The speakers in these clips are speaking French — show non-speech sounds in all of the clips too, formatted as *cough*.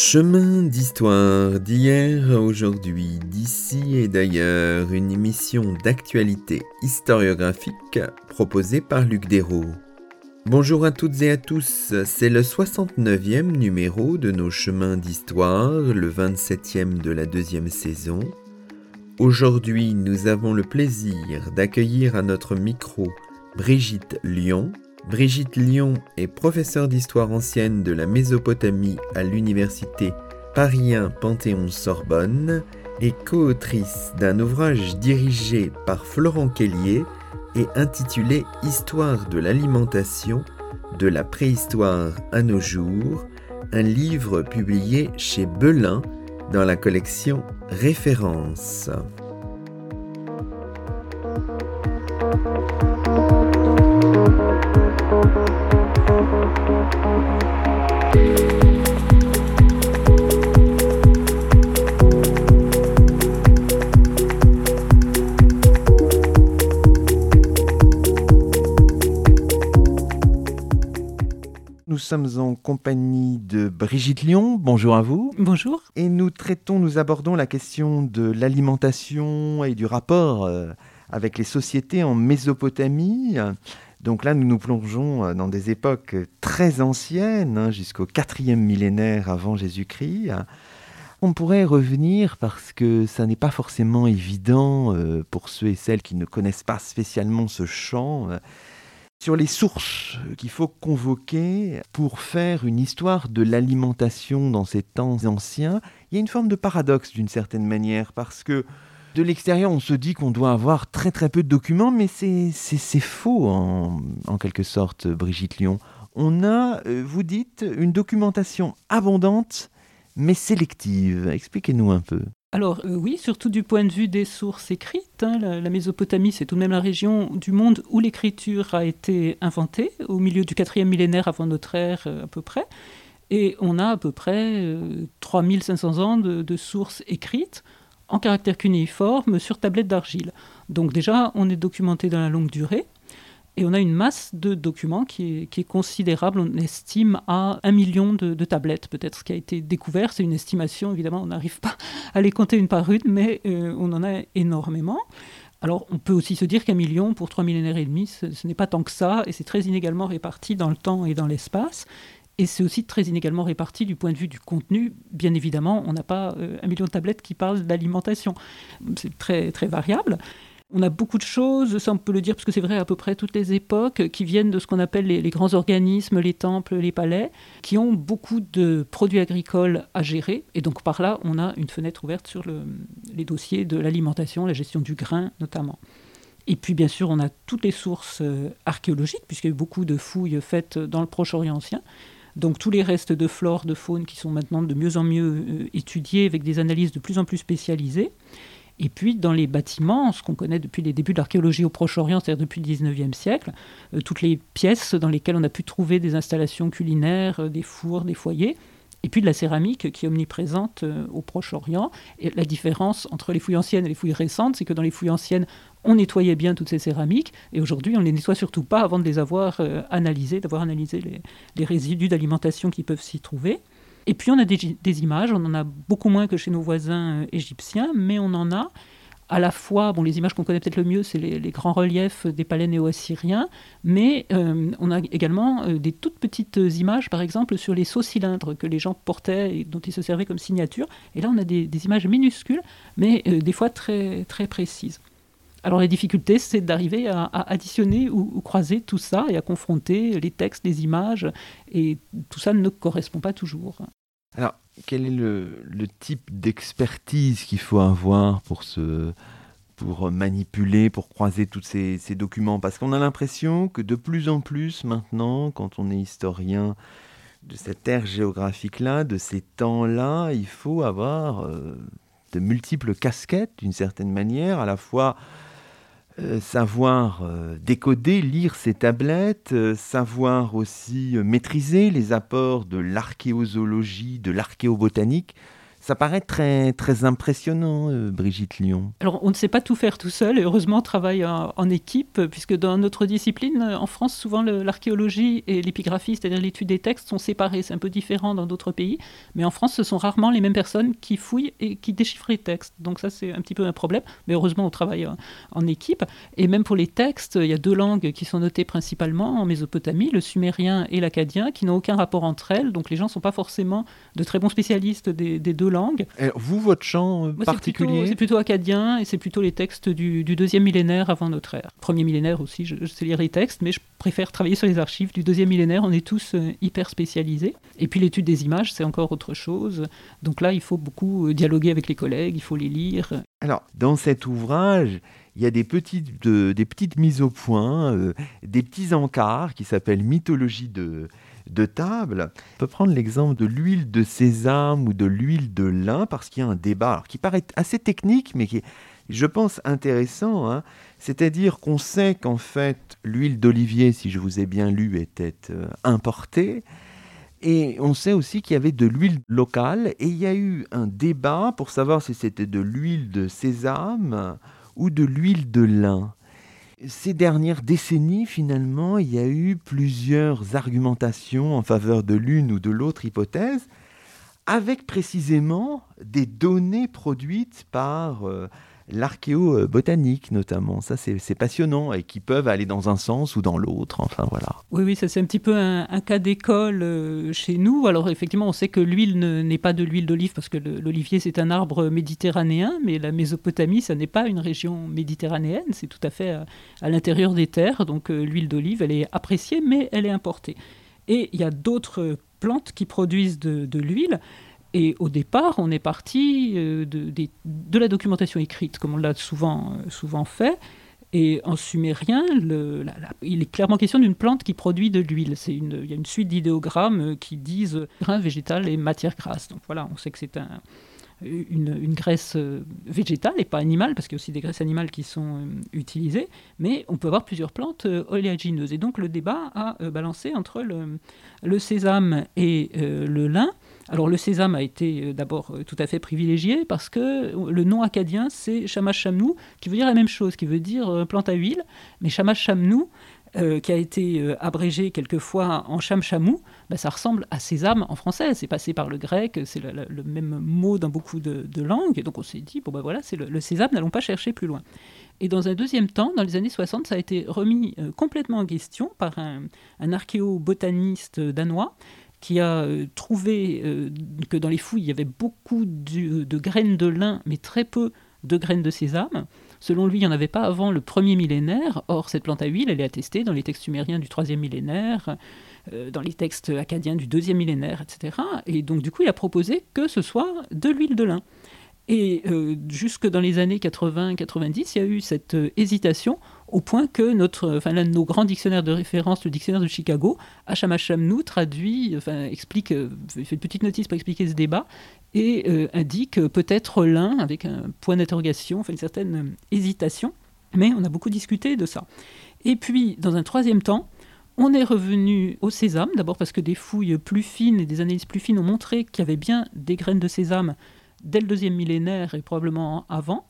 Chemin d'histoire d'hier, aujourd'hui, d'ici et d'ailleurs, une émission d'actualité historiographique proposée par Luc Dérault. Bonjour à toutes et à tous, c'est le 69e numéro de nos chemins d'histoire, le 27e de la deuxième saison. Aujourd'hui, nous avons le plaisir d'accueillir à notre micro Brigitte Lyon, Brigitte Lyon est professeure d'histoire ancienne de la Mésopotamie à l'université Paris Panthéon-Sorbonne et co-autrice d'un ouvrage dirigé par Florent Kellier et intitulé Histoire de l'alimentation de la préhistoire à nos jours, un livre publié chez Belin dans la collection Référence. Sommes en compagnie de Brigitte Lyon. Bonjour à vous. Bonjour. Et nous traitons, nous abordons la question de l'alimentation et du rapport euh, avec les sociétés en Mésopotamie. Donc là, nous nous plongeons euh, dans des époques très anciennes, hein, jusqu'au quatrième millénaire avant Jésus-Christ. On pourrait revenir parce que ça n'est pas forcément évident euh, pour ceux et celles qui ne connaissent pas spécialement ce champ sur les sources qu'il faut convoquer pour faire une histoire de l'alimentation dans ces temps anciens, il y a une forme de paradoxe d'une certaine manière, parce que de l'extérieur, on se dit qu'on doit avoir très très peu de documents, mais c'est faux en, en, quelque sorte, Brigitte Lyon. On a, euh, vous dites, une documentation abondante, mais sélective. Expliquez-nous un peu. Alors euh, oui, surtout du point de vue des sources écrites. Hein, la, Mésopotamie, c'est tout de même la région du monde où l'écriture a été inventée, au milieu du quatrième millénaire avant notre ère euh, à peu près. Et on a à peu près 3500 euh, ans de, sources écrites en caractère cunéiforme sur tablette d'argile. Donc déjà, on est documenté dans la longue durée. Et on a une masse de documents qui est, considérable. On estime à un million de, tablettes, peut-être ce qui a été découvert. C'est une estimation, évidemment, on n'arrive pas *laughs* à les compter une par une, mais euh, on en a énormément. Alors, on peut aussi se dire qu'un million pour trois millénaires et demi, ce, n'est pas tant que ça, et c'est très inégalement réparti dans le temps et dans l'espace. Et c'est aussi très inégalement réparti du point de vue du contenu. Bien évidemment, on n'a pas euh, un million de tablettes qui parlent d'alimentation. C'est très, très variable. On a beaucoup de choses, ça on peut le dire parce que c'est vrai à peu près toutes les époques, qui viennent de ce qu'on appelle les, grands organismes, les temples, les palais, qui ont beaucoup de produits agricoles à gérer. Et donc par là, on a une fenêtre ouverte sur les dossiers de l'alimentation, la gestion du grain notamment. Et puis bien sûr, on a toutes les sources euh, archéologiques, puisqu'il y a eu beaucoup de fouilles faites dans le Proche-Orient ancien. Donc tous les restes de flore, de faune qui sont maintenant de mieux en mieux euh, étudiés avec des analyses de plus en plus spécialisées. Et puis, dans les bâtiments, ce qu'on connaît depuis les débuts de l'archéologie au Proche-Orient, c'est-à-dire depuis le 19e siècle, euh, toutes les pièces dans lesquelles on a pu trouver des installations culinaires, euh, des fours, des foyers, et puis de la céramique qui est omniprésente euh, au Proche-Orient. La différence entre les fouilles anciennes et les fouilles récentes, c'est que dans les fouilles anciennes, on nettoyait bien toutes ces céramiques, et aujourd'hui, on ne les nettoie surtout pas avant de les avoir analysées, d'avoir analysé les résidus d'alimentation qui peuvent s'y trouver. Et puis on a des, images, on en a beaucoup moins que chez nos voisins euh, égyptiens, mais on en a à la fois, bon, les images qu'on connaît peut-être le mieux, c'est les, grands reliefs des palais néo-assyriens, mais euh, on a également euh, des toutes petites images, par exemple, sur les sauts cylindres que les gens portaient et dont ils se servaient comme signature. Et là, on a des, images minuscules, mais des fois très, très précises. Alors la difficulté, c'est d'arriver à, additionner ou, croiser tout ça et à confronter les textes, les images, et tout ça ne correspond pas toujours. Alors, quel est le, type d'expertise qu'il faut avoir pour, manipuler, pour croiser tous ces, documents? Parce qu'on a l'impression que de plus en plus maintenant, quand on est historien de cette ère géographique-là, de ces temps-là, il faut avoir euh, de multiples casquettes d'une certaine manière, à la fois savoir euh, décoder, lire ces tablettes, euh, savoir aussi maîtriser les apports de l'archéozoologie, de l'archéobotanique, Ça paraît très, très impressionnant, euh, Brigitte Lyon. Alors, on ne sait pas tout faire tout seul, et heureusement, on travaille en, équipe, puisque dans notre discipline, en France, souvent l'archéologie et l'épigraphie, c'est-à-dire l'étude des textes, sont séparés. C'est un peu différent dans d'autres pays, mais en France, ce sont rarement les mêmes personnes qui fouillent et qui déchiffrent les textes. Donc, ça, c'est un petit peu un problème, mais heureusement, on travaille en, équipe. Et même pour les textes, il y a deux langues qui sont notées principalement en Mésopotamie, le sumérien et l'acadien, qui n'ont aucun rapport entre elles. Donc, les gens ne sont pas forcément de très bons spécialistes des deux langues vous, votre chant euh, particulier C'est plutôt, acadien et c'est plutôt les textes du, deuxième millénaire avant notre ère. Premier millénaire aussi, je, sais lire les textes, mais je préfère travailler sur les archives du deuxième millénaire. On est tous euh, hyper spécialisés. Et puis l'étude des images, c'est encore autre chose. Donc là, il faut beaucoup euh, dialoguer avec les collègues, il faut les lire. Alors, dans cet ouvrage, il y a des petites, des petites mises au point, des petits encarts qui s'appellent Mythologie de, de table. On peut prendre l'exemple de l'huile de sésame ou de l'huile de lin, parce qu'il y a un débat qui paraît assez technique, mais qui est, je pense, intéressant. Hein. C'est-à-dire qu'on sait qu'en fait, l'huile d'olivier, si je vous ai bien lu, était euh, importée. Et on sait aussi qu'il y avait de l'huile locale. Et il y a eu un débat pour savoir si c'était de l'huile de sésame ou de l'huile de lin. Ces dernières décennies, finalement, il y a eu plusieurs argumentations en faveur de l'une ou de l'autre hypothèse, avec précisément des données produites par euh, l'archéobotanique notamment. Ça, c'est passionnant et qui peuvent aller dans un sens ou dans l'autre. Enfin, voilà. Oui, oui, ça c'est un petit peu un, cas d'école euh, chez nous. Alors effectivement, on sait que l'huile n'est pas de l'huile d'olive parce que l'olivier c'est un arbre méditerranéen, mais la Mésopotamie, ça n'est pas une région méditerranéenne, c'est tout à fait à, l'intérieur des terres. Donc euh, l'huile d'olive, elle est appréciée, mais elle est importée. Et il y a d'autres plantes qui produisent de l'huile. Et au départ, on est parti euh, de, la documentation écrite, comme on l'a souvent, euh, fait. Et en sumérien, il est clairement question d'une plante qui produit de l'huile. il y a une suite d'idéogrammes euh, qui disent grain végétal et matière grasse. Donc voilà, on sait que c'est un, une, graisse végétale et pas animale, parce qu'il y a aussi des graisses animales qui sont utilisées, mais on peut avoir plusieurs plantes oléagineuses. Et donc le débat a balancé entre le sésame et le lin. Alors le sésame a été euh, d'abord euh, tout à fait privilégié parce que le nom acadien c'est Shamash Shamnou qui veut dire la même chose, qui veut dire euh, plante à huile, mais Shamash Shamnou qui a été abrégé quelquefois en Cham Chamou, bah, ça ressemble à sésame en français. C'est passé par le grec, c'est le, même mot dans beaucoup de, langues. Et donc on s'est dit, bon ben voilà, c'est le, sésame, n'allons pas chercher plus loin. Et dans un deuxième temps, dans les années 60, ça a été remis complètement en question par un archéobotaniste danois qui a euh, trouvé euh, que dans les fouilles, il y avait beaucoup de, graines de lin, mais très peu de graines de sésame. Selon lui, il n'y en avait pas avant le premier millénaire. Or, cette plante à huile, elle est attestée dans les textes sumériens du troisième millénaire, euh, dans les textes acadiens du deuxième millénaire, etc. Et donc, du coup, il a proposé que ce soit de l'huile de lin. Et jusque dans les années 80-90, il y a eu cette hésitation au point que notre, enfin, l'un de nos grands dictionnaires de référence, le dictionnaire de Chicago, nous traduit, explique, euh, fait une petite notice pour expliquer ce débat, et euh, indique peut-être l'un, avec un point d'interrogation, enfin, une certaine hésitation, mais on a beaucoup discuté de ça. Et puis, dans un troisième temps, on est revenu au sésame, d'abord parce que des fouilles plus fines et des analyses plus fines ont montré qu'il y avait bien des graines de sésame dès le deuxième millénaire et probablement avant.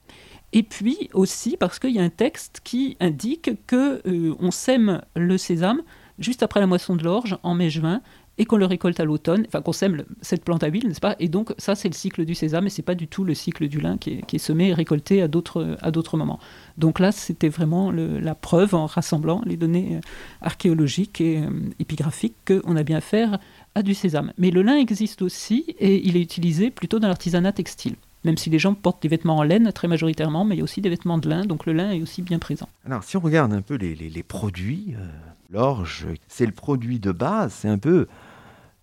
Et puis aussi parce qu'il y a un texte qui indique que euh, on sème le sésame juste après la moisson de l'orge en mai-juin et qu'on le récolte à l'automne, enfin qu'on sème cette plante à huile, n'est-ce pas? Et donc ça c'est le cycle du sésame et c'est pas du tout le cycle du lin qui est, semé et récolté à d'autres à d'autres moments. Donc là c'était vraiment la preuve en rassemblant les données euh, archéologiques et euh, épigraphiques qu'on a bien affaire à du sésame. Mais le lin existe aussi et il est utilisé plutôt dans l'artisanat textile même si les gens portent des vêtements en laine très majoritairement, mais il y a aussi des vêtements de lin, donc le lin est aussi bien présent. Alors si on regarde un peu les, produits, euh, l'orge, c'est le produit de base, c'est un peu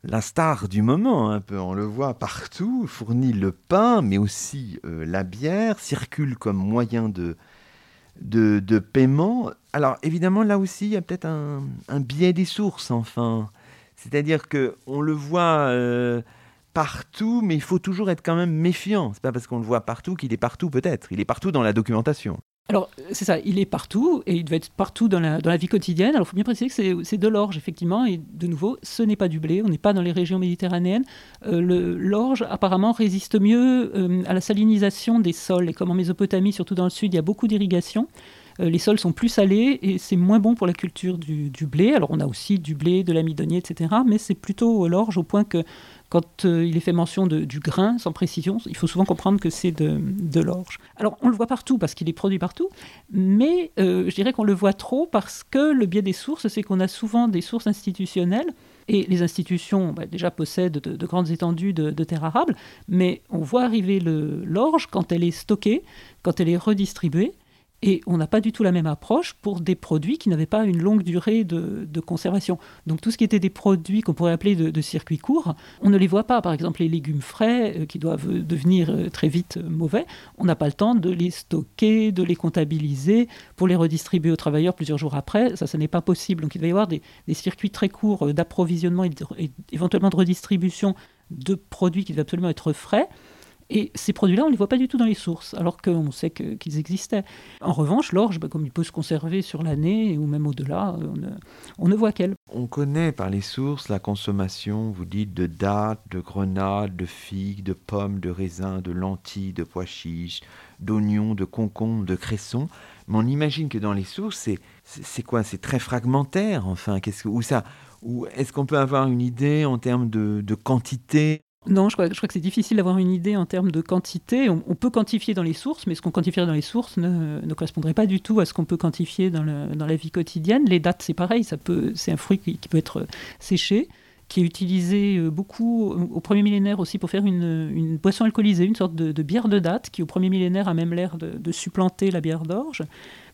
la star du moment, un peu. On le voit partout, fournit le pain, mais aussi euh, la bière, circule comme moyen de, de, paiement. Alors évidemment, là aussi, il y a peut-être un, biais des sources, enfin. C'est-à-dire que on le voit... Euh, partout, mais il faut toujours être quand même méfiant. C'est pas parce qu'on le voit partout qu'il est partout peut-être. Il est partout dans la documentation. alors, c'est ça, il est partout, et il devait être partout dans la, dans la vie quotidienne. Alors, il faut bien préciser que c'est de l'orge, effectivement, et de nouveau, ce n'est pas du blé, on n'est pas dans les régions méditerranéennes. Euh, l'orge, apparemment, résiste mieux euh, à la salinisation des sols, et comme en Mésopotamie, surtout dans le sud, il y a beaucoup d'irrigation. Euh, les sols sont plus salés et c'est moins bon pour la culture du, blé. Alors on a aussi du blé, de l'amidonnier, etc. Mais c'est plutôt l'orge au point que quand euh, il est fait mention du grain sans précision, il faut souvent comprendre que c'est de, de l'orge. Alors on le voit partout parce qu'il est produit partout, mais euh, je dirais qu'on le voit trop parce que le biais des sources, c'est qu'on a souvent des sources institutionnelles. Et les institutions bah, déjà possèdent de, grandes étendues de, de, terres arables, mais on voit arriver l'orge quand elle est stockée, quand elle est redistribuée. Et on n'a pas du tout la même approche pour des produits qui n'avaient pas une longue durée de, conservation. Donc tout ce qui était des produits qu'on pourrait appeler de, circuit court, on ne les voit pas. Par exemple, les légumes frais euh, qui doivent devenir euh, très vite euh, mauvais, on n'a pas le temps de les stocker, de les comptabiliser pour les redistribuer aux travailleurs plusieurs jours après. Ça, ce n'est pas possible. Donc il va y avoir des, circuits très courts d'approvisionnement et, et éventuellement de redistribution de produits qui doivent absolument être frais. Et ces produits-là, on ne les voit pas du tout dans les sources, alors qu'on sait qu'ils existaient. En revanche, l'orge, bah, comme il peut se conserver sur l'année ou même au-delà, on, ne voit qu'elle. On connaît par les sources la consommation, vous dites, de dattes, de grenades, de figues, de pommes, de raisins, de lentilles, de pois chiches, d'oignons, de concombres, de cressons. Mais on imagine que dans les sources, c'est quoi? C'est très fragmentaire, enfin. Qu'est-ce que, est-ce qu'on peut avoir une idée en termes de quantité? Non, je crois, que c'est difficile d'avoir une idée en termes de quantité. On, peut quantifier dans les sources, mais ce qu'on quantifierait dans les sources ne, correspondrait pas du tout à ce qu'on peut quantifier dans, la vie quotidienne. Les dates, c'est pareil, ça peut, c'est un fruit qui, peut être séché, qui est utilisé euh, beaucoup au premier millénaire aussi pour faire une, boisson alcoolisée, une sorte de, bière de date, qui au premier millénaire a même l'air de, supplanter la bière d'orge.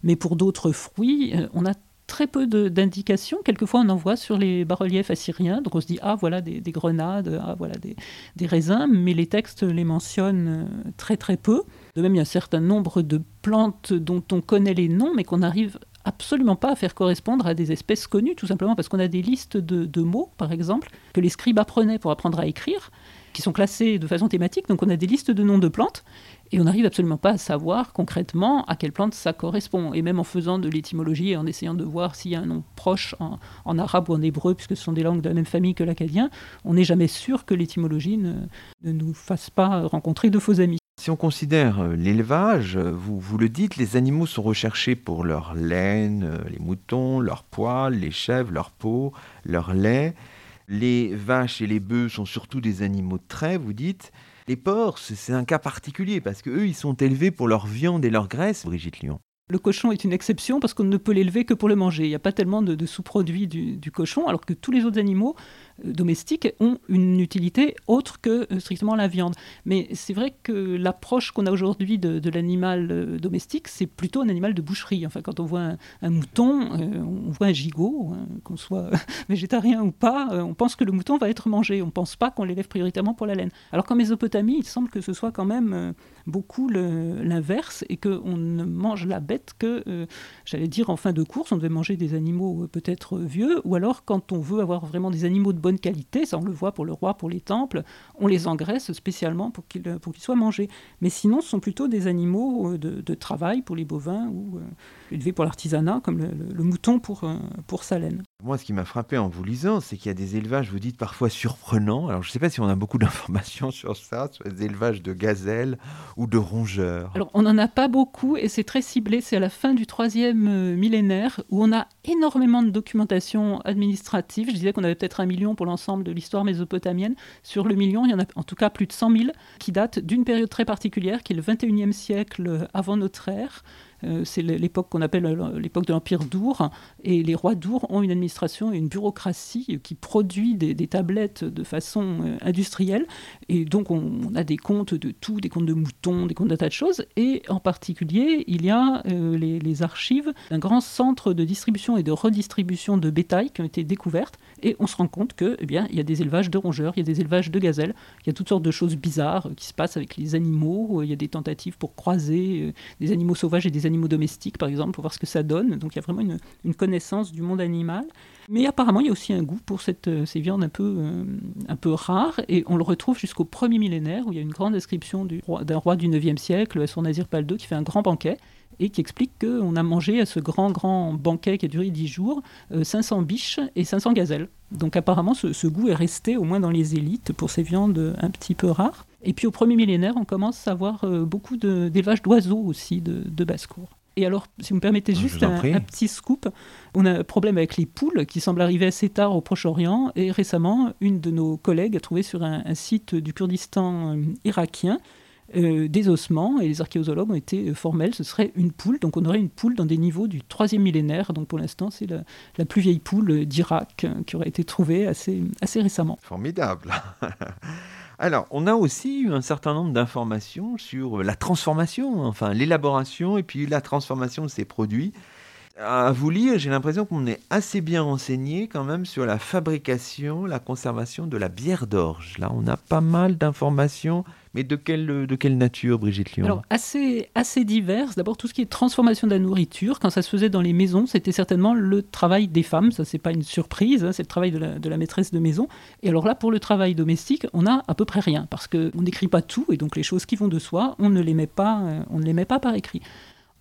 Mais pour d'autres fruits, euh, on a très peu d'indications. Quelquefois, on en voit sur les bas-reliefs assyriens. Donc, on se dit, ah, voilà des, grenades, ah, voilà des, raisins, mais les textes les mentionnent euh, très, très peu. De même, il y a un certain nombre de plantes dont on connaît les noms, mais qu'on n'arrive absolument pas à faire correspondre à des espèces connues, tout simplement parce qu'on a des listes de, de mots, par exemple, que les scribes apprenaient pour apprendre à écrire, qui sont classés de façon thématique. Donc, on a des listes de noms de plantes et on n'arrive absolument pas à savoir concrètement à quelle plante ça correspond. Et même en faisant de l'étymologie et en essayant de voir s'il y a un nom proche en, arabe ou en hébreu, puisque ce sont des langues de la même famille que l'acadien, on n'est jamais sûr que l'étymologie ne, nous fasse pas rencontrer de faux amis. Si on considère euh, l'élevage, vous, vous le dites, les animaux sont recherchés pour leur laine, euh, les moutons, leurs poils, les chèvres, leur peau, leur lait. Les vaches et les bœufs sont surtout des animaux de trait, vous dites. Les porcs, c'est un cas particulier parce qu'eux, ils sont élevés pour leur viande et leur graisse, Brigitte Lyon. Le cochon est une exception parce qu'on ne peut l'élever que pour le manger. Il n'y a pas tellement de, sous-produits du, cochon, alors que tous les autres animaux domestiques ont une utilité autre que euh, strictement la viande. Mais c'est vrai que l'approche qu'on a aujourd'hui de, l'animal euh, domestique, c'est plutôt un animal de boucherie. Enfin, quand on voit un, mouton, on voit un gigot, qu'on soit *laughs* végétarien ou pas, on pense que le mouton va être mangé. On ne pense pas qu'on l'élève prioritairement pour la laine. Alors qu'en Mésopotamie, il semble que ce soit quand même beaucoup l'inverse et qu'on ne mange la bête que, j'allais dire, en fin de course, on devait manger des animaux peut-être vieux, ou alors quand on veut avoir vraiment des animaux de bonne qualité, ça on le voit pour le roi, pour les temples, on les engraisse spécialement pour qu'ils pour qu'ils soient mangés. Mais sinon, ce sont plutôt des animaux euh, de, travail pour les bovins ou euh, élevés pour l'artisanat, comme le, mouton pour, euh, pour sa laine. Moi, ce qui m'a frappé en vous lisant, c'est qu'il y a des élevages, vous dites parfois surprenants. Alors, je ne sais pas si on a beaucoup *laughs* d'informations sur ça, sur les élevages de gazelles ou de rongeurs. Alors, on n'en a pas beaucoup et c'est très ciblé. C'est à la fin du troisième millénaire où on a énormément de documentation administrative. Je disais qu'on avait peut-être un million pour l'ensemble de l'histoire mésopotamienne. Sur le million, il y en a en tout cas plus de 100 000 qui datent d'une période très particulière, qui est le 21e siècle avant notre ère. Euh, c'est l'époque qu'on appelle euh, l'époque de l'Empire d'Our. Et les rois d'Our ont une administration et une bureaucratie qui produit des, tablettes de façon euh, industrielle. Et donc, on, a des comptes de tout, des comptes de moutons, des comptes d'un tas de choses. Et en particulier, il y a les, archives d'un grand centre de distribution et de redistribution de bétail qui ont été découvertes. Et on se rend compte que, eh y a des élevages de rongeurs, il y a des élevages de gazelles, il y a toutes sortes de choses bizarres qui se passent avec les animaux. Il y a des tentatives pour croiser des animaux sauvages et des animaux animaux domestiques, par exemple, pour voir ce que ça donne. Donc il y a vraiment une, connaissance du monde animal. Mais apparemment, il y a aussi un goût pour cette, euh, ces viandes un peu, euh, un peu rares, et on le retrouve jusqu'au premier millénaire, où il y a une grande description d'un roi, du 9e siècle, son Nazir Pal II, qui fait un grand banquet. Et qui explique qu'on a mangé à ce grand, grand banquet qui a duré 10 jours 500 euh, biches et 500 gazelles. Donc apparemment, ce, goût est resté au moins dans les élites pour ces viandes un petit peu rares. Et puis au premier millénaire, on commence à avoir euh, beaucoup d'élevages d'oiseaux aussi de, basse-cour. Et alors, si vous me permettez juste un, petit scoop, on a un problème avec les poules qui semblent arriver assez tard au Proche-Orient. Et récemment, une de nos collègues a trouvé sur un, un site du Kurdistan euh, irakien euh, des ossements et les archéozoologues ont été euh, formels, ce serait une poule, donc on aurait une poule dans des niveaux du troisième millénaire, donc pour l'instant c'est la, plus vieille poule d'Irak euh, qui aurait été trouvée assez, assez récemment. Formidable *laughs* Alors, on a aussi eu un certain nombre d'informations sur la transformation, enfin l'élaboration et puis la transformation de ces produits. À vous lire, j'ai l'impression qu'on est assez bien renseigné quand même sur la fabrication, la conservation de la bière d'orge. Là, on a pas mal d'informations mais de quelle, de quelle nature, Brigitte Lyon Alors, assez, assez diverses. D'abord, tout ce qui est transformation de la nourriture, quand ça se faisait dans les maisons, c'était certainement le travail des femmes. Ça, c'est pas une surprise, hein, c'est le travail de la, de la, maîtresse de maison. Et alors là, pour le travail domestique, on a à peu près rien, parce qu'on n'écrit pas tout, et donc les choses qui vont de soi, on ne les met pas, euh, on ne les met pas par écrit.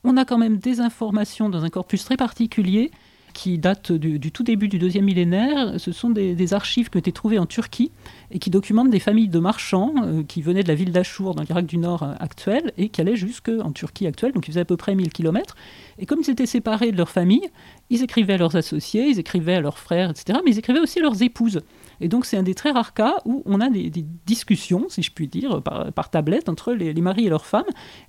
On a quand même des informations dans un corpus très particulier qui date du, tout début du deuxième millénaire. Ce sont des, archives qui ont été trouvées en Turquie et qui documentent des familles de marchands euh, qui venaient de la ville d'Achour dans l'Irak du Nord euh, actuel et qui allaient jusqu'en Turquie actuelle, donc ils faisaient à peu près 1000 km. Et comme ils étaient séparés de leur famille, ils écrivaient à leurs associés, ils écrivaient à leurs frères, etc. Mais ils écrivaient aussi à leurs épouses. Et donc c'est un des très rares cas où on a des, discussions, si je puis dire, par, tablette entre les, maris et leurs femmes.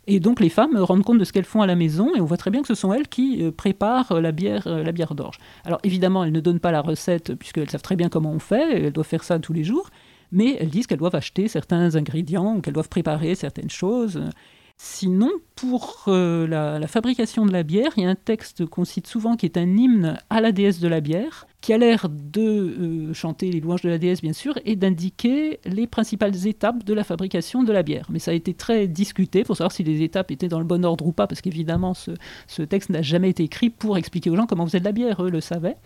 Et donc les femmes rendent compte de ce qu'elles font à la maison et on voit très bien que ce sont elles qui euh, préparent la bière, euh, la bière d'orge. Alors évidemment, elles ne donnent pas la recette puisqu'elles savent très bien comment on fait, elles doivent faire ça tous les jours. Mais elles disent qu'elles doivent acheter certains ingrédients qu'elles doivent préparer certaines choses. Sinon, pour euh, la, fabrication de la bière, il y a un texte qu'on cite souvent qui est un hymne à la déesse de la bière, qui a l'air de euh, chanter les louanges de la déesse, bien sûr, et d'indiquer les principales étapes de la fabrication de la bière. Mais ça a été très discuté pour savoir si les étapes étaient dans le bon ordre ou pas, parce qu'évidemment, ce, texte n'a jamais été écrit pour expliquer aux gens comment vous de la bière, eux le savaient.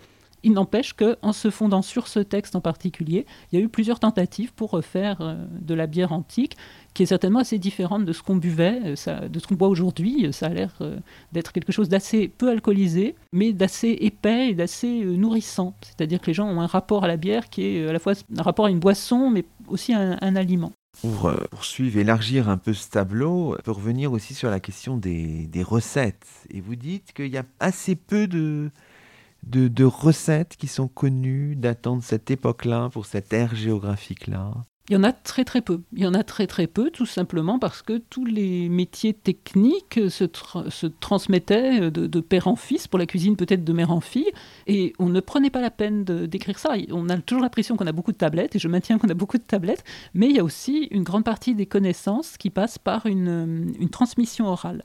Il n'empêche qu'en se fondant sur ce texte en particulier, il y a eu plusieurs tentatives pour refaire euh, de la bière antique, qui est certainement assez différente de ce qu'on buvait, euh, de ce qu'on boit aujourd'hui. Ça a l'air euh, d'être quelque chose d'assez peu alcoolisé, mais d'assez épais et d'assez nourrissant. C'est-à-dire que les gens ont un rapport à la bière qui est à la fois un rapport à une boisson, mais aussi à un, aliment. Pour poursuivre, élargir un peu ce tableau, peut revenir aussi sur la question des recettes. Et vous dites qu'il y a assez peu de, de, recettes qui sont connues datant de cette époque-là, pour cette ère géographique-là? Il y en a très très peu. Il y en a très très peu, tout simplement parce que tous les métiers techniques se, transmettaient de, père en fils, pour la cuisine peut-être de mère en fille, et on ne prenait pas la peine d'écrire ça. On a toujours l'impression qu'on a beaucoup de tablettes, et je maintiens qu'on a beaucoup de tablettes, mais il y a aussi une grande partie des connaissances qui passent par une transmission orale.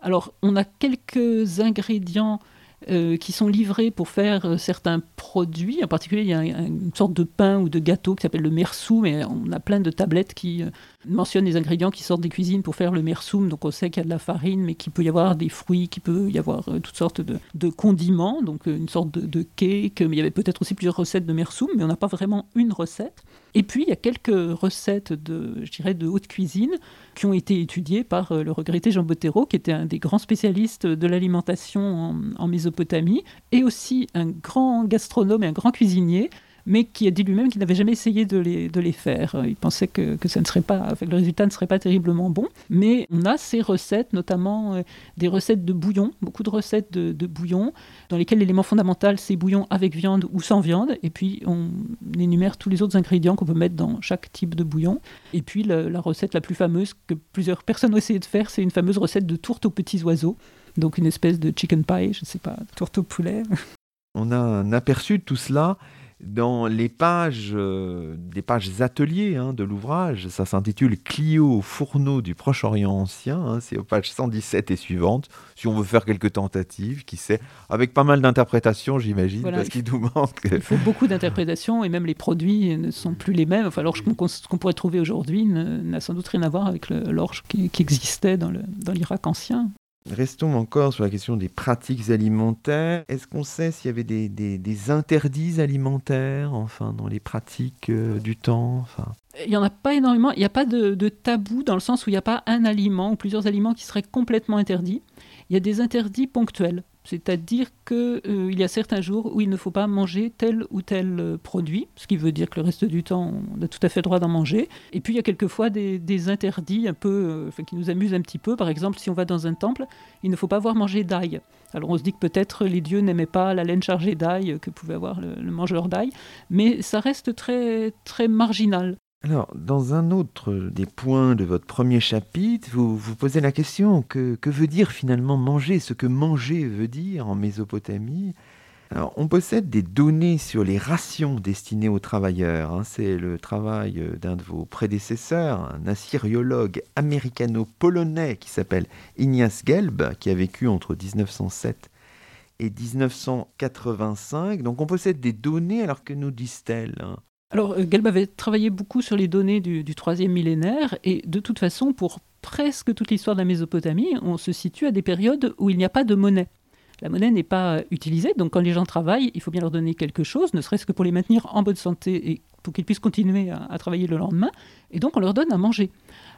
Alors, on a quelques ingrédients euh, qui sont livrés pour faire euh, certains produits. En particulier, il y a une sorte de pain ou de gâteau qui s'appelle le mersou, mais on a plein de tablettes qui euh, mentionnent les ingrédients qui sortent des cuisines pour faire le mersoum. Donc on sait qu'il y a de la farine, mais qu'il peut y avoir des fruits, qu'il peut y avoir toutes sortes de, condiments, donc une sorte de, de, cake. Mais il y avait peut-être aussi plusieurs recettes de mersoum, mais on n'a pas vraiment une recette. Et puis, il y a quelques recettes de, je dirais, de haute cuisine qui ont été étudiées par euh, le regretté Jean Bottero, qui était un des grands spécialistes de l'alimentation en, Mésopotamie, et aussi un grand gastronome et un grand cuisinier mais qui a dit lui-même qu'il n'avait jamais essayé de les, de les faire. Il pensait que, que, ça ne serait pas, le résultat ne serait pas terriblement bon. Mais on a ces recettes, notamment euh, des recettes de bouillon, beaucoup de recettes de, de bouillon, dans lesquelles l'élément fondamental c'est bouillon avec viande ou sans viande. Et puis on énumère tous les autres ingrédients qu'on peut mettre dans chaque type de bouillon. Et puis la, recette la plus fameuse que plusieurs personnes ont essayé de faire, c'est une fameuse recette de tourte aux petits oiseaux. Donc une espèce de chicken pie, je ne sais pas, tourte au poulet. *laughs* On a un aperçu de tout cela dans les pages, euh, des pages ateliers hein, de l'ouvrage. Ça s'intitule Clio fourneau du Proche-Orient ancien. Hein, c'est aux pages 117 et suivantes. Si on veut faire quelques tentatives, qui sait, avec pas mal d'interprétations, j'imagine, parce qu'il nous manque. Il faut beaucoup d'interprétations et même les produits ne sont plus les mêmes. Enfin, l'orge qu'on pourrait trouver aujourd'hui n'a sans doute rien à voir avec l'orge qui, existait dans l'Irak ancien. Restons encore sur la question des pratiques alimentaires. Est-ce qu'on sait s'il y avait des, interdits alimentaires, enfin, dans les pratiques euh, du temps. Il n'y en a pas énormément. Il n'y a pas de, tabou dans le sens où il n'y a pas un aliment ou plusieurs aliments qui seraient complètement interdits. Il y a des interdits ponctuels. C'est-à-dire qu'il euh, y a certains jours où il ne faut pas manger tel ou tel euh, produit, ce qui veut dire que le reste du temps, on a tout à fait le droit d'en manger. Et puis il y a quelquefois des, interdits un peu, euh, qui nous amusent un petit peu. Par exemple, si on va dans un temple, il ne faut pas voir manger d'ail. Alors on se dit que peut-être les dieux n'aimaient pas la laine chargée d'ail que pouvait avoir le, le mangeur d'ail, mais ça reste très, très marginal. Alors, dans un autre des points de votre premier chapitre, vous vous posez la question que, veut dire finalement manger, ce que manger veut dire en Mésopotamie? Alors, on possède des données sur les rations destinées aux travailleurs. Hein. C'est le travail d'un de vos prédécesseurs, un assyriologue américano-polonais qui s'appelle Ignace Gelb, qui a vécu entre 1907 et 1985. Donc, on possède des données, alors que nous disent-elles hein? Alors, euh, Gelb avait travaillé beaucoup sur les données du, troisième millénaire, et de toute façon, pour presque toute l'histoire de la Mésopotamie, on se situe à des périodes où il n'y a pas de monnaie. La monnaie n'est pas utilisée, donc quand les gens travaillent, il faut bien leur donner quelque chose, ne serait-ce que pour les maintenir en bonne santé et pour qu'ils puissent continuer à, travailler le lendemain, et donc on leur donne à manger.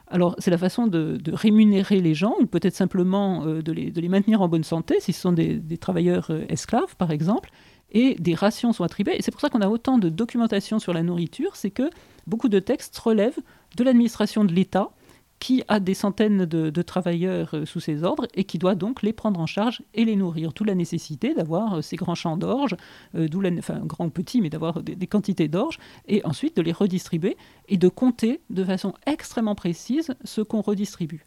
Alors c'est la façon de, rémunérer les gens, ou peut-être simplement euh, de, les, maintenir en bonne santé, si ce sont des, travailleurs euh, esclaves par exemple, et des rations sont attribuées. Et c'est pour ça qu'on a autant de documentation sur la nourriture, c'est que beaucoup de textes relèvent de l'administration de l'État qui a des centaines de, travailleurs euh, sous ses ordres et qui doit donc les prendre en charge et les nourrir. D'où la nécessité d'avoir euh, ces grands champs d'orge, euh, enfin grands ou petits, mais d'avoir des, quantités d'orge, et ensuite de les redistribuer et de compter de façon extrêmement précise ce qu'on redistribue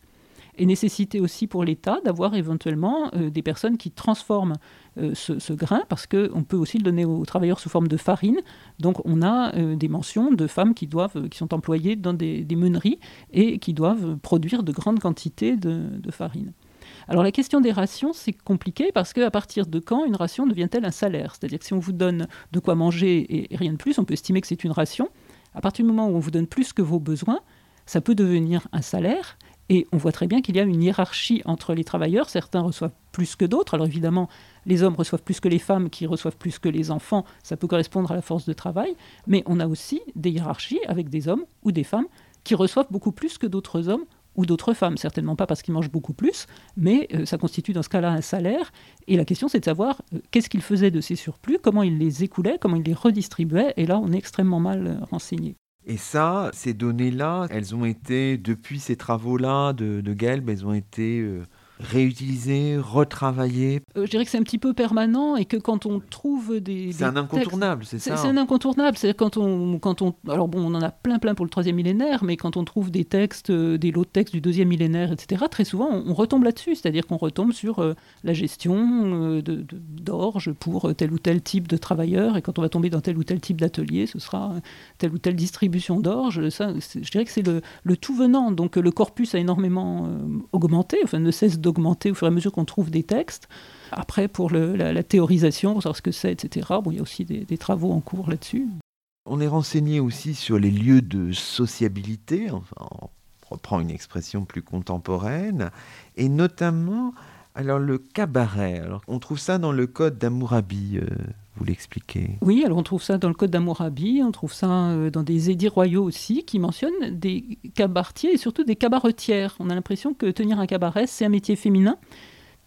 et nécessité aussi pour l'État d'avoir éventuellement euh, des personnes qui transforment euh, ce, grain, parce qu'on peut aussi le donner aux travailleurs sous forme de farine. Donc on a euh, des mentions de femmes qui, doivent, qui sont employées dans des, meuneries et qui doivent produire de grandes quantités de, farine. Alors la question des rations, c'est compliqué parce qu'à partir de quand une ration devient-elle un salaire? C'est-à-dire que si on vous donne de quoi manger et rien de plus, on peut estimer que c'est une ration. À partir du moment où on vous donne plus que vos besoins, ça peut devenir un salaire. Et on voit très bien qu'il y a une hiérarchie entre les travailleurs. Certains reçoivent plus que d'autres. Alors évidemment, les hommes reçoivent plus que les femmes, qui reçoivent plus que les enfants. Ça peut correspondre à la force de travail. Mais on a aussi des hiérarchies avec des hommes ou des femmes qui reçoivent beaucoup plus que d'autres hommes ou d'autres femmes. Certainement pas parce qu'ils mangent beaucoup plus, mais euh, ça constitue dans ce cas-là un salaire. Et la question, c'est de savoir euh, qu'est-ce qu'ils faisaient de ces surplus, comment ils les écoulaient, comment ils les redistribuaient. Et là, on est extrêmement mal euh, renseigné. Et ça, ces données-là, elles ont été, depuis ces travaux-là de, de Gelb, elles ont été euh, réutiliser, retravailler euh, Je dirais que c'est un petit peu permanent et que quand on trouve des. C'est un incontournable, c'est ça C'est un incontournable. C'est quand on, quand on. Alors bon, on en a plein, plein pour le troisième millénaire, mais quand on trouve des textes, euh, des lots de textes du deuxième millénaire, etc., très souvent, on, retombe là-dessus. C'est-à-dire qu'on retombe sur euh, la gestion d'orge de, pour tel ou tel type de travailleur. Et quand on va tomber dans tel ou tel type d'atelier, ce sera telle ou telle distribution d'orge. Ça, je dirais que c'est le, le, tout venant. Donc le corpus a énormément augmenté, enfin ne cesse d'augmenter au fur et à mesure qu'on trouve des textes. Après, pour la, théorisation, pour savoir ce que c'est, etc., bon, il y a aussi des, travaux en cours là-dessus. On est renseigné aussi sur les lieux de sociabilité, enfin, on reprend une expression plus contemporaine, et notamment alors le cabaret. On trouve ça dans le code d'Amourabi. Euh, vous l'expliquez Oui, alors on trouve ça dans le code d'Amourabi, on trouve ça euh, dans des édits royaux aussi qui mentionnent des cabaretiers et surtout des cabaretières. On a l'impression que tenir un cabaret, c'est un métier féminin.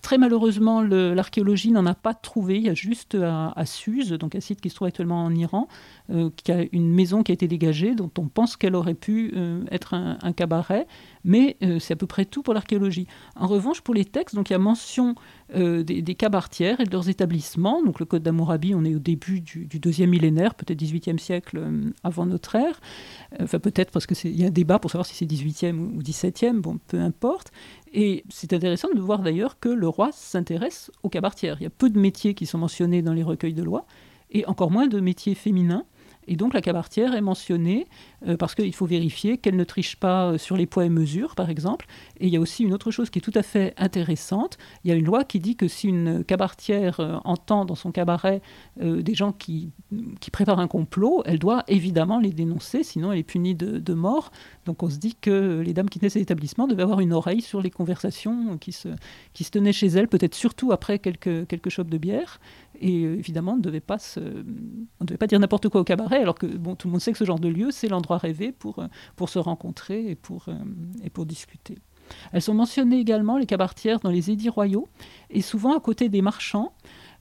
Très malheureusement, l'archéologie n'en a pas trouvé. Il y a juste à, à, Suse, donc un site qui se trouve actuellement en Iran, euh, qui a une maison qui a été dégagée, dont on pense qu'elle aurait pu euh, être un, cabaret, mais euh, c'est à peu près tout pour l'archéologie. En revanche, pour les textes, donc il y a mention des, des, cabaretières et de leurs établissements. Donc le Code d'Amourabi, on est au début du, deuxième millénaire, peut-être 18e siècle avant notre ère. Enfin peut-être parce qu'il y a un débat pour savoir si c'est 18e ou 17e, bon, peu importe. Et c'est intéressant de voir d'ailleurs que le roi s'intéresse aux cabaretières. Il y a peu de métiers qui sont mentionnés dans les recueils de lois, et encore moins de métiers féminins. Et donc la cabaretière est mentionnée euh, parce qu'il faut vérifier qu'elle ne triche pas euh, sur les poids et mesures, par exemple. Et il y a aussi une autre chose qui est tout à fait intéressante. Il y a une loi qui dit que si une cabaretière euh, entend dans son cabaret des gens qui, préparent un complot, elle doit évidemment les dénoncer, sinon elle est punie de, mort. Donc on se dit que les dames qui tenaient cet établissement devaient avoir une oreille sur les conversations qui se, qui se tenaient chez elles, peut-être surtout après quelques, quelques chopes de bière. Et évidemment, on ne devait pas, dire n'importe quoi au cabaret, alors que tout le monde sait que ce genre de lieu, c'est l'endroit rêvé pour, euh, se rencontrer et pour, euh, et pour discuter. Elles sont mentionnées également, les cabaretières, dans les édits royaux, et souvent à côté des marchands,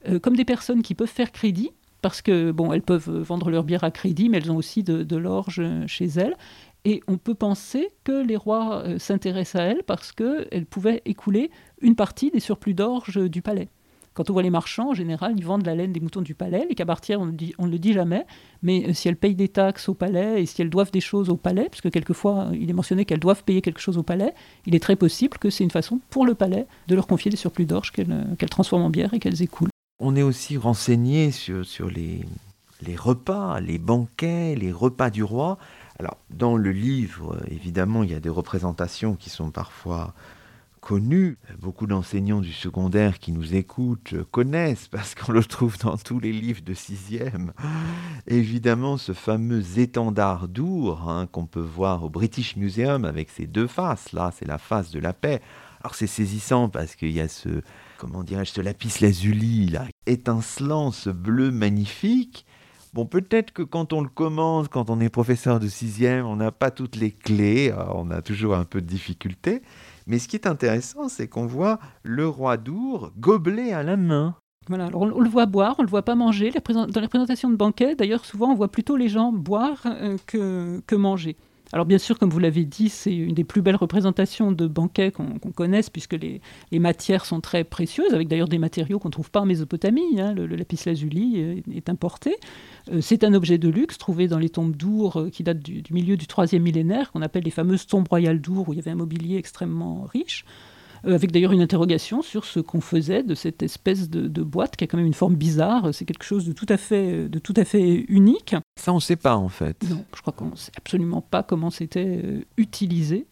euh, comme des personnes qui peuvent faire crédit, parce que bon, elles peuvent vendre leur bière à crédit, mais elles ont aussi de, de l'orge chez elles. Et on peut penser que les rois s'intéressent à elles parce qu'elles pouvaient écouler une partie des surplus d'orge du palais. Quand on voit les marchands, en général, ils vendent la laine des moutons du palais. Les cabaretières, on, ne le dit jamais, mais euh, si elles payent des taxes au palais et si elles doivent des choses au palais, puisque quelquefois il est mentionné qu'elles doivent payer quelque chose au palais, il est très possible que c'est une façon pour le palais de leur confier des surplus d'orge qu'elles euh, transforment en bière et qu'elles écoulent. On est aussi renseigné sur, sur les, les repas, les banquets, les repas du roi. Alors, dans le livre, évidemment, il y a des représentations qui sont parfois connu. Beaucoup d'enseignants du secondaire qui nous écoutent connaissent parce qu'on le trouve dans tous les livres de sixième. Évidemment, ce fameux étendard d'Our hein, qu'on peut voir au British Museum avec ses deux faces. Là, c'est la face de la paix. Alors c'est saisissant parce qu'il y a ce, comment dirais-je, ce lapis lazuli là, étincelant, ce bleu magnifique. Bon, peut-être que quand on le commence, quand on est professeur de sixième, on n'a pas toutes les clés, on a toujours un peu de difficulté. Mais ce qui est intéressant, c'est qu'on voit le roi d'Our gobelet à la main. On, le voit boire, on le voit pas manger. Dans les présentations de banquets, d'ailleurs, souvent on voit plutôt les gens boire euh, que manger. Alors bien sûr, comme vous l'avez dit, c'est une des plus belles représentations de banquets qu'on connaisse, puisque les, matières sont très précieuses, avec d'ailleurs des matériaux qu'on ne trouve pas en Mésopotamie. Hein. Le, lapis lazuli est, importé. Euh, c'est un objet de luxe trouvé dans les tombes d'Our euh, qui datent du, du, milieu du troisième millénaire, qu'on appelle les fameuses tombes royales d'Our, où il y avait un mobilier extrêmement riche. Euh, avec d'ailleurs une interrogation sur ce qu'on faisait de cette espèce de, boîte qui a quand même une forme bizarre. C'est quelque chose de tout à fait, de tout à fait unique. Ça, on ne sait pas en fait. Non, je crois qu'on ne sait absolument pas comment c'était euh, utilisé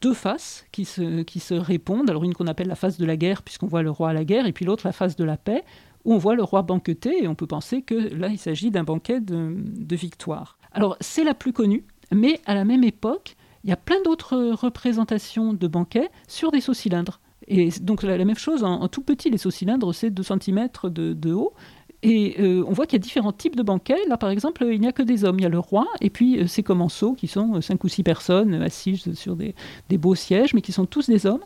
deux faces qui se, qui se répondent. Alors une qu'on appelle la face de la guerre, puisqu'on voit le roi à la guerre, et puis l'autre la face de la paix, où on voit le roi banqueter, et on peut penser que là, il s'agit d'un banquet de, de victoire. Alors c'est la plus connue, mais à la même époque, il y a plein d'autres représentations de banquets sur des sauts cylindres. Et donc la, même chose, en, tout petit, les sauts cylindres, c'est 2 cm de, haut. Et euh, on voit qu'il y a différents types de banquets. Là, par exemple, il n'y a que des hommes. Il y a le roi et puis euh, ses commensaux, qui sont 5 euh, ou 6 personnes assises sur des, beaux sièges, mais qui sont tous des hommes.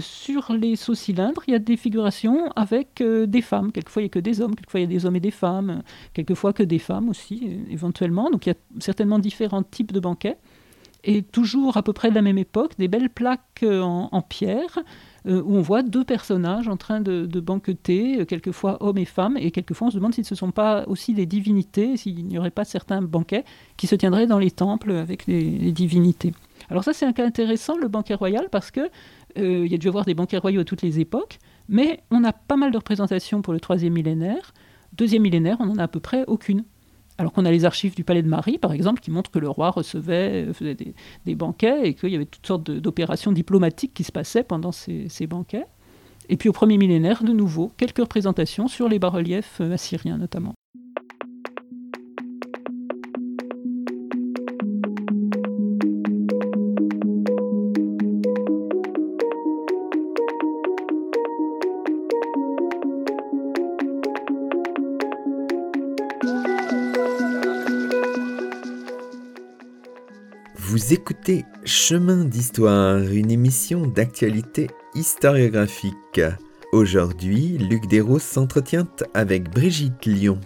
sur les sauts cylindres, il y a des figurations avec des femmes. Quelquefois, il n'y a que des hommes, quelquefois, il y a des hommes et des femmes, quelquefois que des femmes aussi, éventuellement. Donc, il y a certainement différents types de banquets et toujours à peu près de la même époque, des belles plaques euh, en, pierre euh, où on voit deux personnages en train de, banqueter, euh, quelquefois hommes et femmes, et quelquefois on se demande si ce ne sont pas aussi des divinités, s'il n'y aurait pas certains banquets qui se tiendraient dans les temples avec les, divinités. Alors ça c'est un cas intéressant, le banquet royal, parce que il y a dû avoir des banquets royaux à toutes les époques, mais on a pas mal de représentations pour le troisième millénaire. Deuxième millénaire, on n'en a à peu près aucune. Alors qu'on a les archives du palais de Marie, par exemple, qui montrent que le roi recevait, faisait des, banquets et qu'il y avait toutes sortes d'opérations diplomatiques qui se passaient pendant ces, ces, banquets. Et puis au premier millénaire, de nouveau, quelques représentations sur les bas-reliefs euh, assyriens notamment. Écoutez Chemin d'Histoire, une émission d'actualité historiographique. Aujourd'hui, Luc Desros s'entretient avec Brigitte Lyon,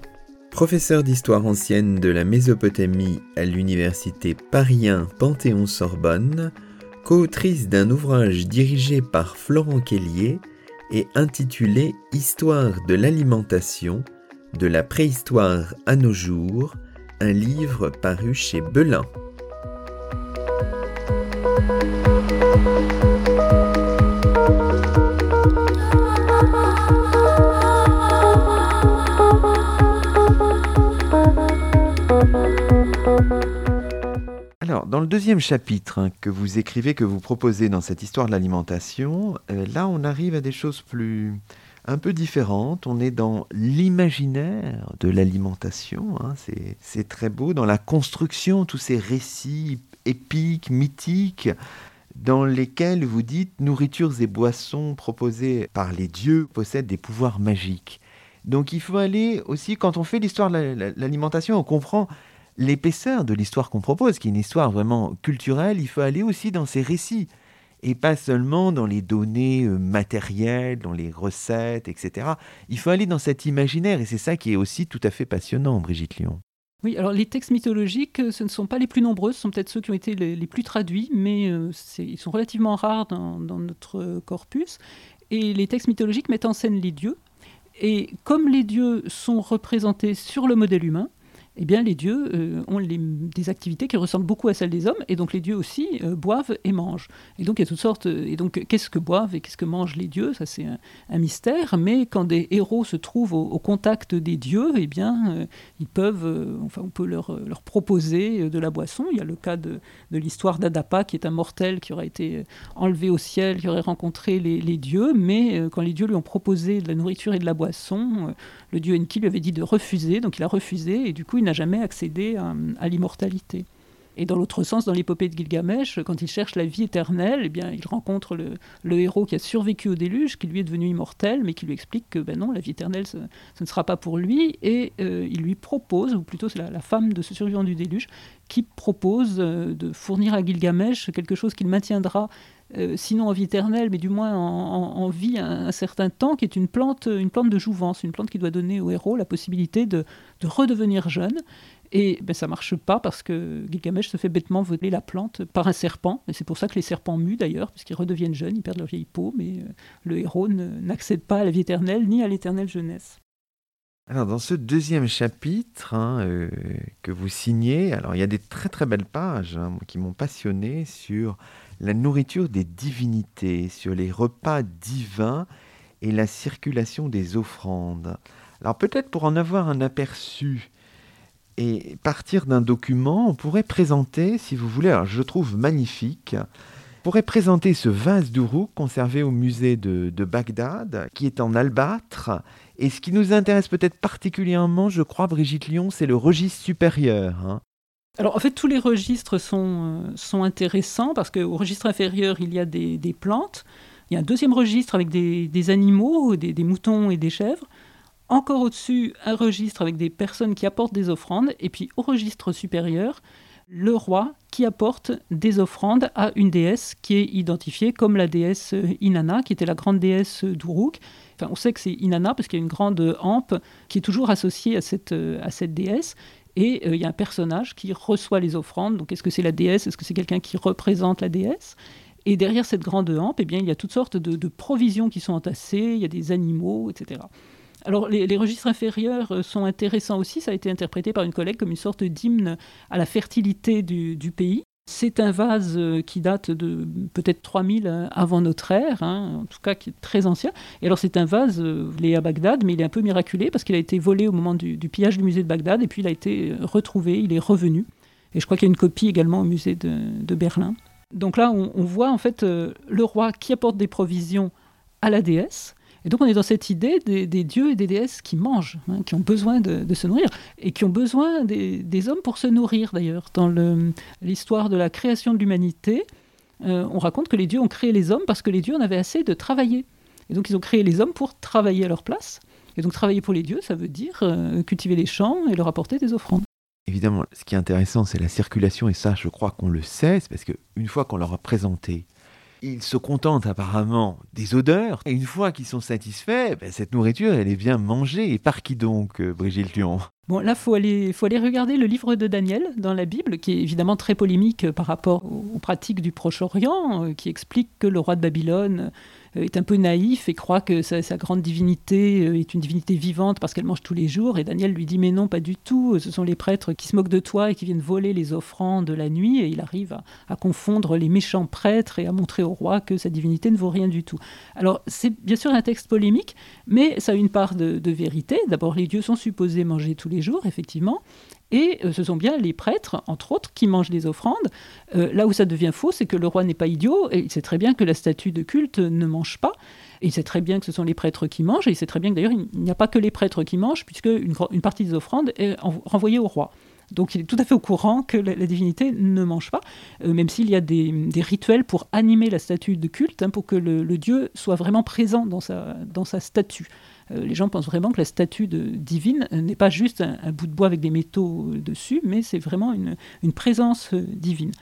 professeure d'histoire ancienne de la Mésopotamie à l'université Paris Panthéon-Sorbonne, co-autrice d'un ouvrage dirigé par Florent Kellier et intitulé Histoire de l'alimentation, de la préhistoire à nos jours, un livre paru chez Belin. Alors, dans le deuxième chapitre hein, que vous écrivez, que vous proposez dans cette histoire de l'alimentation, euh, là, on arrive à des choses plus un peu différentes. On est dans l'imaginaire de l'alimentation. Hein, c'est très beau. Dans la construction, tous ces récits épiques, mythiques, dans lesquels vous dites nourritures et boissons proposées par les dieux possèdent des pouvoirs magiques. Donc il faut aller aussi, quand on fait l'histoire de l'alimentation, on comprend l'épaisseur de l'histoire qu'on propose, qui est une histoire vraiment culturelle, il faut aller aussi dans ces récits et pas seulement dans les données euh, matérielles, dans les recettes, etc. Il faut aller dans cet imaginaire et c'est ça qui est aussi tout à fait passionnant, Brigitte Lyon. Oui, alors les textes mythologiques, euh, ce ne sont pas les plus nombreux, ce sont peut-être ceux qui ont été les, plus traduits, mais euh, ils sont relativement rares dans, notre corpus. Et les textes mythologiques mettent en scène les dieux. Et comme les dieux sont représentés sur le modèle humain, eh bien, les dieux euh, ont des activités qui ressemblent beaucoup à celles des hommes, et donc les dieux aussi euh, boivent et mangent. Et donc, il y a toutes sortes. Et donc, qu'est-ce que boivent et qu'est-ce que mangent les dieux? Ça, c'est un, mystère. Mais quand des héros se trouvent au, contact des dieux, eh bien, euh, ils peuvent. enfin, on peut leur, leur, proposer de la boisson. Il y a le cas de, de l'histoire d'Adapa, qui est un mortel qui aurait été enlevé au ciel, qui aurait rencontré les, les dieux. Mais quand les dieux lui ont proposé de la nourriture et de la boisson, le dieu Enki lui avait dit de refuser. Donc, il a refusé. Et du coup, il n'a jamais accédé à, l'immortalité. Et dans l'autre sens, dans l'épopée de Gilgamesh, quand il cherche la vie éternelle, eh bien, il rencontre le, héros qui a survécu au déluge, qui lui est devenu immortel, mais qui lui explique que ben non, la vie éternelle, ce, ne sera pas pour lui. Et euh, il lui propose, ou plutôt c'est la, femme de ce survivant du déluge, qui propose euh, de fournir à Gilgamesh quelque chose qu'il maintiendra euh, sinon en vie éternelle, mais du moins en, vie un, certain temps, qui est une plante, une plante de jouvence, une plante qui doit donner au héros la possibilité de, redevenir jeune. Et ben, ça marche pas parce que Gilgamesh se fait bêtement voler la plante par un serpent. Et c'est pour ça que les serpents muent d'ailleurs, puisqu'ils redeviennent jeunes, ils perdent leur vieille peau, mais euh, le héros n'accède pas à la vie éternelle ni à l'éternelle jeunesse. Alors dans ce deuxième chapitre hein, euh, que vous signez, alors il y a des très très belles pages hein, qui m'ont passionné sur la nourriture des divinités, sur les repas divins et la circulation des offrandes. Alors peut-être pour en avoir un aperçu et partir d'un document, on pourrait présenter, si vous voulez, alors je trouve magnifique, on pourrait présenter ce vase d'Uruk conservé au musée de, Bagdad, qui est en albâtre. Et ce qui nous intéresse peut-être particulièrement, je crois, Brigitte Lyon, c'est le registre supérieur. Hein. Alors en fait, tous les registres sont, euh, sont intéressants parce qu'au registre inférieur, il y a des, plantes. Il y a un deuxième registre avec des, animaux, des, moutons et des chèvres. Encore au-dessus, un registre avec des personnes qui apportent des offrandes. Et puis au registre supérieur, le roi qui apporte des offrandes à une déesse qui est identifiée comme la déesse Inanna, qui était la grande déesse d'Uruk. Enfin, on sait que c'est Inanna parce qu'il y a une grande hampe qui est toujours associée à cette, à cette déesse. Et euh, il y a un personnage qui reçoit les offrandes. Donc, est-ce que c'est la déesse? Est-ce que c'est quelqu'un qui représente la déesse? Et derrière cette grande hampe, eh bien, il y a toutes sortes de, provisions qui sont entassées. Il y a des animaux, etc. Alors, les, registres inférieurs euh, sont intéressants aussi. Ça a été interprété par une collègue comme une sorte d'hymne à la fertilité du pays. C'est un vase euh, qui date de peut-être 3000 euh, avant notre ère, hein, en tout cas qui est très ancien. Et alors c'est un vase euh, à Bagdad, mais il est un peu miraculé parce qu'il a été volé au moment du, pillage du musée de Bagdad et puis il a été retrouvé, il est revenu. Et je crois qu'il y a une copie également au musée de, Berlin. Donc là, on, voit en fait le roi qui apporte des provisions à la déesse et donc on est dans cette idée des, dieux et des déesses qui mangent, hein, qui ont besoin de, se nourrir, et qui ont besoin des, hommes pour se nourrir d'ailleurs. Dans l'histoire de la création de l'humanité, euh, on raconte que les dieux ont créé les hommes parce que les dieux en avaient assez de travailler. Et donc ils ont créé les hommes pour travailler à leur place. Et donc travailler pour les dieux, ça veut dire euh, cultiver les champs et leur apporter des offrandes. Évidemment, ce qui est intéressant, c'est la circulation, et ça, je crois qu'on le sait, c'est parce qu'une fois qu'on leur a présenté ils se contentent apparemment des odeurs. Et une fois qu'ils sont satisfaits, ben, cette nourriture, elle est bien mangée. Et par qui donc, euh, Brigitte Lyon Bon, là, il faut aller, faut aller regarder le livre de Daniel dans la Bible, qui est évidemment très polémique par rapport aux pratiques du Proche-Orient, euh, qui explique que le roi de Babylone est un peu naïf et croit que sa, grande divinité euh, est une divinité vivante parce qu'elle mange tous les jours. Et Daniel lui dit mais non, pas du tout. Ce sont les prêtres qui se moquent de toi et qui viennent voler les offrandes de la nuit. Et il arrive à, confondre les méchants prêtres et à montrer au roi que sa divinité ne vaut rien du tout. Alors c'est bien sûr un texte polémique, mais ça a une part de, de vérité. D'abord, les dieux sont supposés manger tous les jours, effectivement. Et ce sont bien les prêtres, entre autres, qui mangent les offrandes. là où ça devient faux, c'est que le roi n'est pas idiot, et il sait très bien que la statue de culte ne mange pas. Il sait très bien que ce sont les prêtres qui mangent, et il sait très bien que d'ailleurs, il n'y a pas que les prêtres qui mangent, puisque une, une partie des offrandes est renvoyée au roi. Donc il est tout à fait au courant que la, divinité ne mange pas, euh, même s'il y a des, rituels pour animer la statue de culte, hein, pour que le, dieu soit vraiment présent dans sa, dans sa statue. Euh, les gens pensent vraiment que la statue de, divine n'est pas juste un, bout de bois avec des métaux dessus, mais c'est vraiment une, présence euh, divine.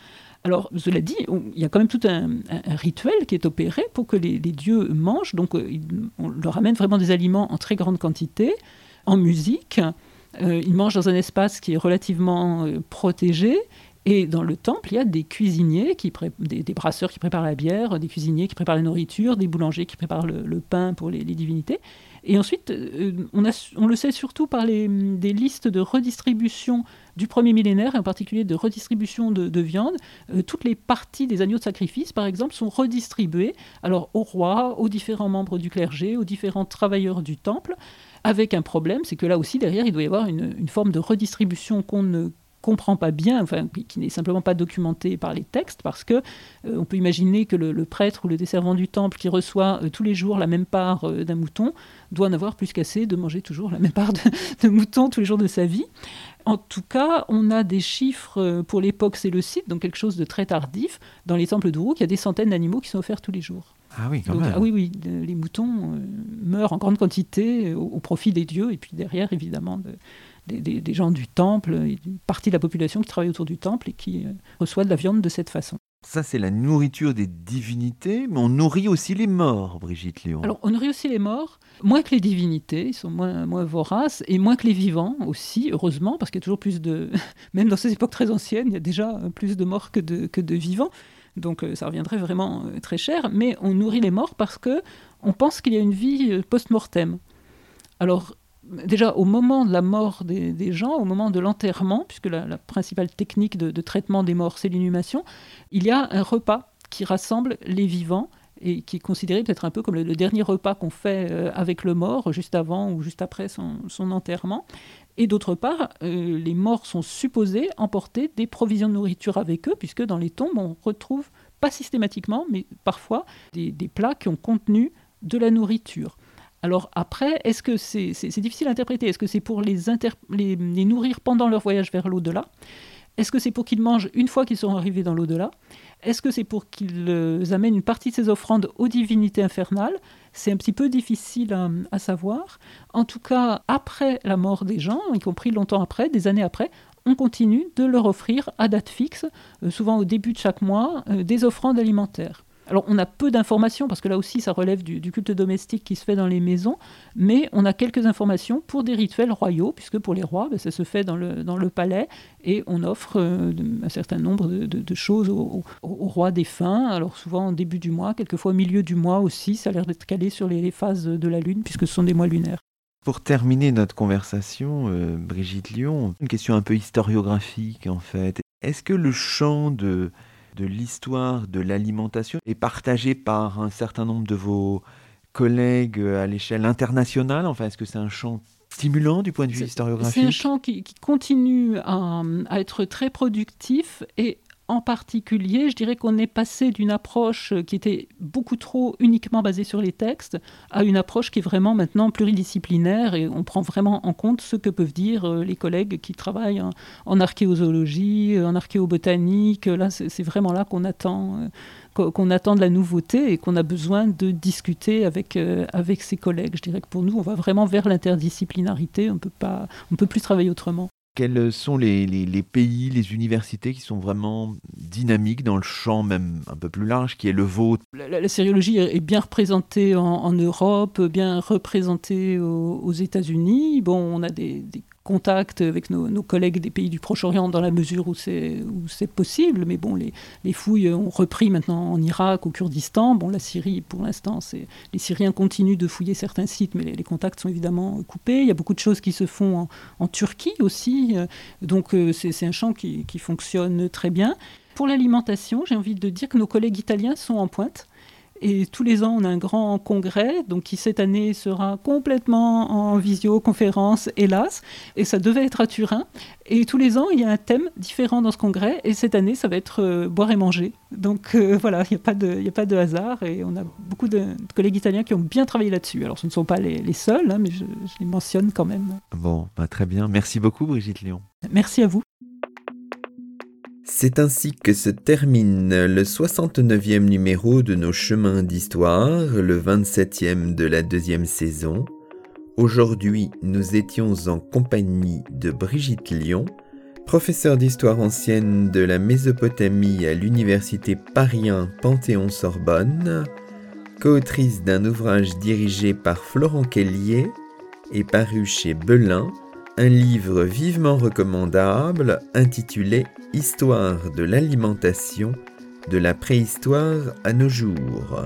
Alors, cela dit, il y a quand même tout un, rituel qui est opéré pour que les, dieux mangent. Donc, on leur amène vraiment des aliments en très grande quantité, en musique. Euh, ils mangent dans un espace qui est relativement euh, protégé. Et dans le temple, il y a des cuisiniers, qui des, des, brasseurs qui préparent la bière, des cuisiniers qui préparent la nourriture, des boulangers qui préparent le, pain pour les, divinités. Et ensuite, euh, on, le sait surtout par les, des listes de redistribution du premier millénaire, et en particulier de redistribution de, viande. toutes les parties des agneaux de sacrifice, par exemple, sont redistribuées alors au roi, aux différents membres du clergé, aux différents travailleurs du temple avec un problème, c'est que là aussi, derrière, il doit y avoir une, forme de redistribution qu'on ne comprend pas bien, enfin, qui n'est simplement pas documentée par les textes, parce que euh, on peut imaginer que le, prêtre ou le desservant du temple qui reçoit euh, tous les jours la même part euh, d'un mouton doit en avoir plus qu'assez de manger toujours la même part de, *laughs* de, mouton tous les jours de sa vie. En tout cas, on a des chiffres pour l'époque c'est le site, donc quelque chose de très tardif. Dans les temples d'Uruk, il y a des centaines d'animaux qui sont offerts tous les jours. Ah oui, quand ah oui, oui, les moutons meurent en grande quantité euh, au, profit des dieux, et puis derrière, évidemment, des, gens du temple, une partie de la population qui travaille autour du temple et qui euh, reçoit de la viande de cette façon. Ça, c'est la nourriture des divinités, mais on nourrit aussi les morts, Brigitte Léon. Alors, on nourrit aussi les morts, moins que les divinités, ils sont moins, moins voraces, et moins que les vivants aussi, heureusement, parce qu'il y a toujours plus de. *laughs* Même dans ces époques très anciennes, il y a déjà plus de morts que de, que de vivants donc euh, ça reviendrait vraiment euh, très cher, mais on nourrit les morts parce que on pense qu'il y a une vie post-mortem. Alors déjà au moment de la mort des, gens, au moment de l'enterrement, puisque la, principale technique de, traitement des morts c'est l'inhumation, il y a un repas qui rassemble les vivants et qui est considéré peut-être un peu comme le, dernier repas qu'on fait avec le mort, juste avant ou juste après son enterrement. Et d'autre part, euh, les morts sont supposés emporter des provisions de nourriture avec eux, puisque dans les tombes, on retrouve, pas systématiquement, mais parfois, des, plats qui ont contenu de la nourriture. Alors après, est-ce que c'est difficile à interpréter? Est-ce que c'est pour les, nourrir pendant leur voyage vers l'au-delà? Est-ce que c'est pour qu'ils mangent une fois qu'ils sont arrivés dans l'au-delà? Est-ce que c'est pour qu'ils euh, amènent une partie de ces offrandes aux divinités infernales? C'est un petit peu difficile à, savoir. En tout cas, après la mort des gens, y compris longtemps après, des années après, on continue de leur offrir à date fixe, euh, souvent au début de chaque mois, euh, des offrandes alimentaires. Alors on a peu d'informations, parce que là aussi ça relève du, culte domestique qui se fait dans les maisons, mais on a quelques informations pour des rituels royaux, puisque pour les rois, ben, ça se fait dans le, dans le palais, et on offre euh, un certain nombre de, choses au, roi défunt, alors souvent au début du mois, quelquefois au milieu du mois aussi, ça a l'air d'être calé sur les, phases de la lune, puisque ce sont des mois lunaires. Pour terminer notre conversation, euh, Brigitte Lyon, une question un peu historiographique en fait. Est-ce que le chant de de l'histoire de l'alimentation est partagé par un certain nombre de vos collègues à l'échelle internationale. Enfin, est-ce que c'est un champ stimulant du point de vue historiographique? C'est un champ qui, continue à, à, être très productif et en particulier, je dirais qu'on est passé d'une approche qui était beaucoup trop uniquement basée sur les textes à une approche qui est vraiment maintenant pluridisciplinaire et on prend vraiment en compte ce que peuvent dire euh, les collègues qui travaillent en, archéozoologie, en archéobotanique. Là, c'est vraiment là qu'on attend euh, qu'on attend de la nouveauté et qu'on a besoin de discuter avec, euh, avec ses collègues. Je dirais que pour nous, on va vraiment vers l'interdisciplinarité, on ne peut plus travailler autrement. Quels sont les, pays, les universités qui sont vraiment dynamiques dans le champ même un peu plus large, qui est le vôtre? La, sériologie est bien représentée en, Europe, bien représentée aux, États-Unis. Bon, on a des contact avec nos, collègues des pays du Proche-Orient dans la mesure où c'est, possible. Mais bon, les, fouilles ont repris maintenant en Irak, au Kurdistan. Bon, la Syrie, pour l'instant, les Syriens continuent de fouiller certains sites, mais les, contacts sont évidemment coupés. Il y a beaucoup de choses qui se font en, Turquie aussi. Donc, euh, c'est, un champ qui, fonctionne très bien. Pour l'alimentation, j'ai envie de dire que nos collègues italiens sont en pointe. Et tous les ans, on a un grand congrès, donc qui cette année sera complètement en visioconférence, hélas. Et ça devait être à Turin. Et tous les ans, il y a un thème différent dans ce congrès. Et cette année, ça va être euh, boire et manger. Donc euh, *laughs* voilà, il n'y a, pas de, a pas de hasard. Et on a beaucoup de, collègues italiens qui ont bien travaillé là-dessus. Alors ce ne sont pas les, seuls, hein, mais je, les mentionne quand même. Bon, bah, très bien. Merci beaucoup, Brigitte Lyon. Merci à vous. C'est ainsi que se termine le 69e numéro de nos chemins d'histoire, le 27e de la deuxième saison. Aujourd'hui, nous étions en compagnie de Brigitte Lyon, professeure d'histoire ancienne de la Mésopotamie à l'université Paris Panthéon-Sorbonne, coautrice d'un ouvrage dirigé par Florent Kellier et paru chez Belin, un livre vivement recommandable intitulé Histoire de l'alimentation de la préhistoire à nos jours.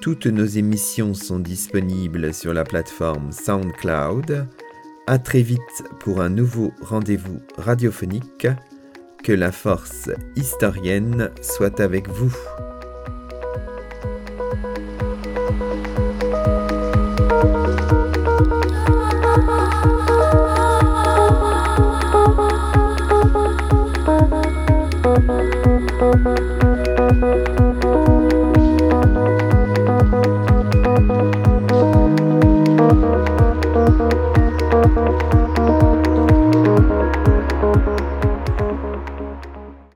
Toutes nos émissions sont disponibles sur la plateforme SoundCloud. À très vite pour un nouveau rendez-vous radiophonique. Que la force historienne soit avec vous.